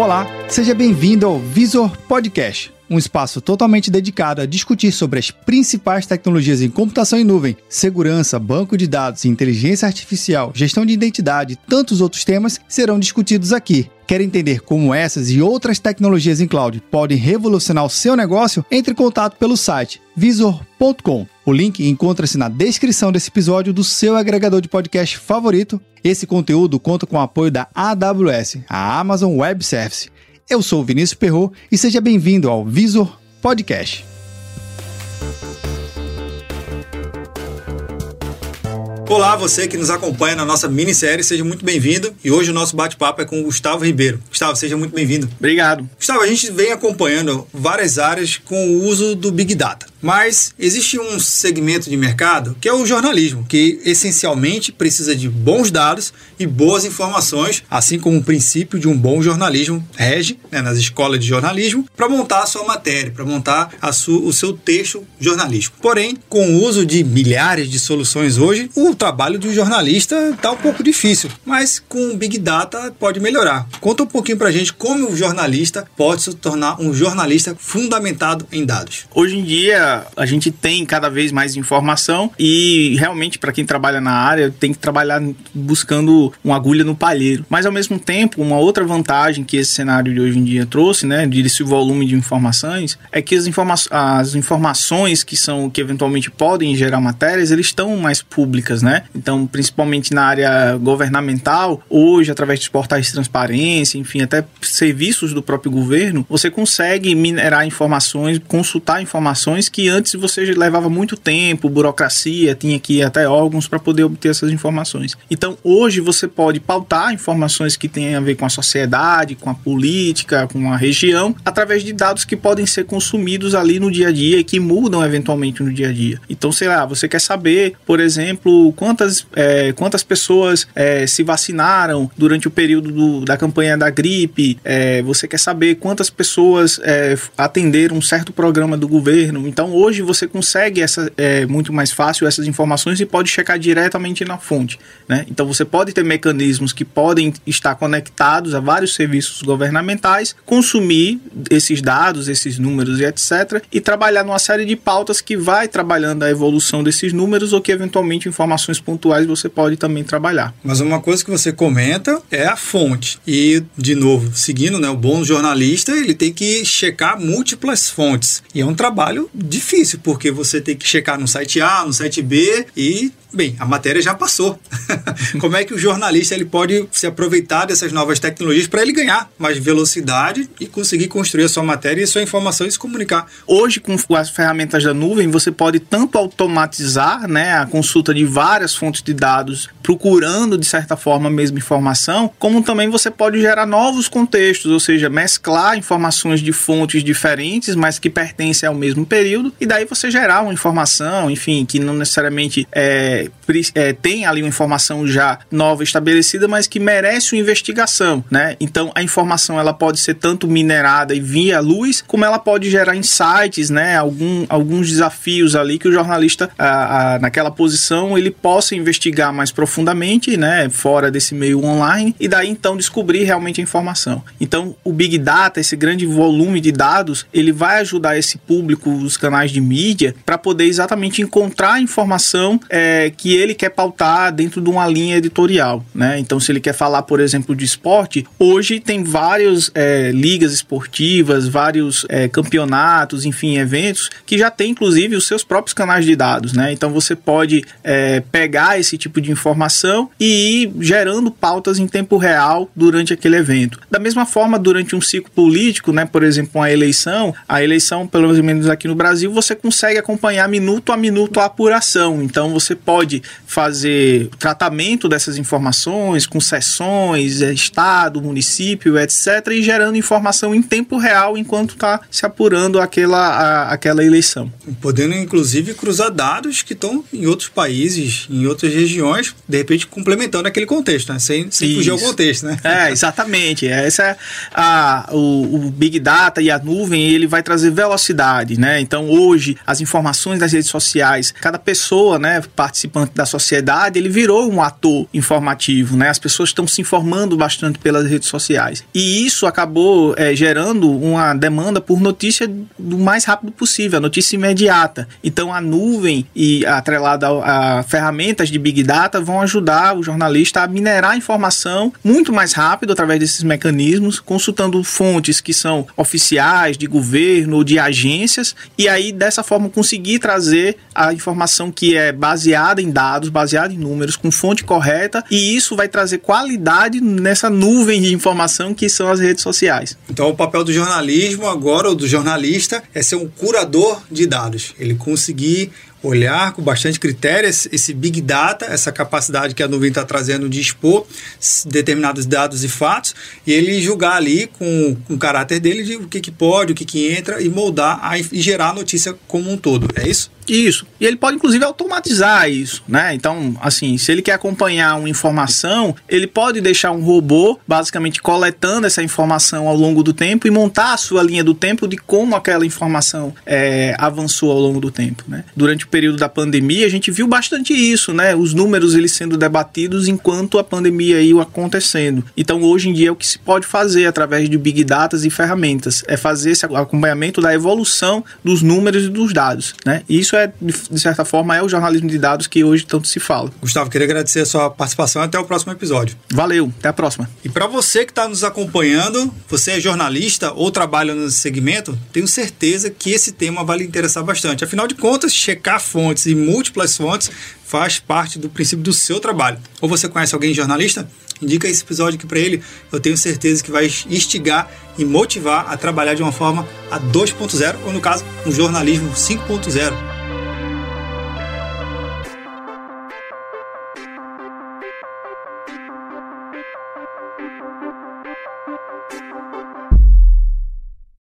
Olá, seja bem-vindo ao Visor Podcast, um espaço totalmente dedicado a discutir sobre as principais tecnologias em computação em nuvem, segurança, banco de dados, inteligência artificial, gestão de identidade e tantos outros temas serão discutidos aqui. Quer entender como essas e outras tecnologias em cloud podem revolucionar o seu negócio? Entre em contato pelo site visor.com. O link encontra-se na descrição desse episódio do seu agregador de podcast favorito. Esse conteúdo conta com o apoio da AWS, a Amazon Web Service. Eu sou o Vinícius Perro e seja bem-vindo ao Visor Podcast. Olá, você que nos acompanha na nossa minissérie, seja muito bem-vindo. E hoje o nosso bate-papo é com o Gustavo Ribeiro. Gustavo, seja muito bem-vindo. Obrigado. Gustavo, a gente vem acompanhando várias áreas com o uso do Big Data. Mas existe um segmento de mercado que é o jornalismo, que essencialmente precisa de bons dados e boas informações, assim como o princípio de um bom jornalismo rege né, nas escolas de jornalismo, para montar a sua matéria, para montar o seu texto jornalístico. Porém, com o uso de milhares de soluções hoje, o trabalho de um jornalista está um pouco difícil, mas com o Big Data pode melhorar. Conta um pouquinho para a gente como o jornalista pode se tornar um jornalista fundamentado em dados. Hoje em dia, a gente tem cada vez mais informação e realmente para quem trabalha na área tem que trabalhar buscando uma agulha no palheiro. Mas ao mesmo tempo, uma outra vantagem que esse cenário de hoje em dia trouxe, né, desse volume de informações, é que as, informa as informações que são que eventualmente podem gerar matérias, eles estão mais públicas, né? Então, principalmente na área governamental, hoje através de portais de transparência, enfim, até serviços do próprio governo, você consegue minerar informações, consultar informações que que antes você levava muito tempo, burocracia, tinha que ir até órgãos para poder obter essas informações. Então, hoje você pode pautar informações que têm a ver com a sociedade, com a política, com a região, através de dados que podem ser consumidos ali no dia a dia e que mudam eventualmente no dia a dia. Então, sei lá, você quer saber, por exemplo, quantas, é, quantas pessoas é, se vacinaram durante o período do, da campanha da gripe, é, você quer saber quantas pessoas é, atenderam um certo programa do governo. Então, então hoje você consegue essa, é, muito mais fácil essas informações e pode checar diretamente na fonte. Né? Então você pode ter mecanismos que podem estar conectados a vários serviços governamentais, consumir esses dados, esses números e etc. e trabalhar numa série de pautas que vai trabalhando a evolução desses números ou que eventualmente informações pontuais você pode também trabalhar. Mas uma coisa que você comenta é a fonte. E, de novo, seguindo né, o bom jornalista, ele tem que checar múltiplas fontes. E é um trabalho de difícil, porque você tem que checar no site A, no site B e Bem, a matéria já passou. Como é que o jornalista ele pode se aproveitar dessas novas tecnologias para ele ganhar mais velocidade e conseguir construir a sua matéria e a sua informação e se comunicar? Hoje, com as ferramentas da nuvem, você pode tanto automatizar né, a consulta de várias fontes de dados, procurando de certa forma a mesma informação, como também você pode gerar novos contextos, ou seja, mesclar informações de fontes diferentes, mas que pertencem ao mesmo período, e daí você gerar uma informação, enfim, que não necessariamente é é, tem ali uma informação já nova estabelecida, mas que merece uma investigação, né? Então a informação ela pode ser tanto minerada e via luz, como ela pode gerar insights, né? Algum, alguns desafios ali que o jornalista a, a, naquela posição ele possa investigar mais profundamente, né? Fora desse meio online e daí então descobrir realmente a informação. Então o big data, esse grande volume de dados, ele vai ajudar esse público, os canais de mídia, para poder exatamente encontrar a informação é, que ele quer pautar dentro de uma linha editorial, né? Então, se ele quer falar, por exemplo, de esporte, hoje tem várias é, ligas esportivas, vários é, campeonatos, enfim, eventos que já tem inclusive os seus próprios canais de dados, né? Então, você pode é, pegar esse tipo de informação e ir gerando pautas em tempo real durante aquele evento. Da mesma forma, durante um ciclo político, né? Por exemplo, uma eleição, a eleição, pelo menos aqui no Brasil, você consegue acompanhar minuto a minuto a apuração. Então, você pode fazer tratamento dessas informações com sessões, é, estado, município, etc., e gerando informação em tempo real enquanto está se apurando aquela, a, aquela eleição. Podendo, inclusive, cruzar dados que estão em outros países, em outras regiões, de repente complementando aquele contexto, né? sem, sem fugir ao contexto. Né? É, exatamente. Essa é a, o, o Big Data e a nuvem, ele vai trazer velocidade. Né? Então, hoje as informações das redes sociais, cada pessoa, né, participante da sociedade, ele virou um ator informativo, né? As pessoas estão se informando bastante pelas redes sociais. E isso acabou é, gerando uma demanda por notícia do mais rápido possível, a notícia imediata. Então a nuvem e atrelada a, ferramentas de Big Data vão ajudar o jornalista a minerar informação muito mais rápido através desses mecanismos, consultando fontes que são oficiais, de governo ou de agências, e aí dessa forma conseguir trazer a informação que é baseada em dados, baseada em números, com fonte correta, e isso vai trazer qualidade nessa nuvem de informação que são as redes sociais. Então o papel do jornalismo agora, ou do jornalista, é ser um curador de dados. Ele conseguir olhar com bastante critério esse big data, essa capacidade que a nuvem está trazendo de expor determinados dados e fatos, e ele julgar ali com, com o caráter dele de o que, que pode, o que, que entra, e moldar a, e gerar a notícia como um todo. É isso? Isso. E ele pode, inclusive, automatizar isso, né? Então, assim, se ele quer acompanhar uma informação, ele pode deixar um robô, basicamente, coletando essa informação ao longo do tempo e montar a sua linha do tempo de como aquela informação é, avançou ao longo do tempo, né? Durante o período da pandemia, a gente viu bastante isso, né? Os números, eles sendo debatidos enquanto a pandemia ia acontecendo. Então, hoje em dia, é o que se pode fazer através de Big Data e ferramentas é fazer esse acompanhamento da evolução dos números e dos dados, né? E isso é é, de certa forma, é o jornalismo de dados que hoje tanto se fala. Gustavo, queria agradecer a sua participação até o próximo episódio. Valeu, até a próxima. E para você que está nos acompanhando, você é jornalista ou trabalha nesse segmento, tenho certeza que esse tema vai lhe interessar bastante. Afinal de contas, checar fontes e múltiplas fontes faz parte do princípio do seu trabalho. Ou você conhece alguém jornalista? Indica esse episódio aqui para ele. Eu tenho certeza que vai instigar e motivar a trabalhar de uma forma a 2.0, ou no caso, um jornalismo 5.0.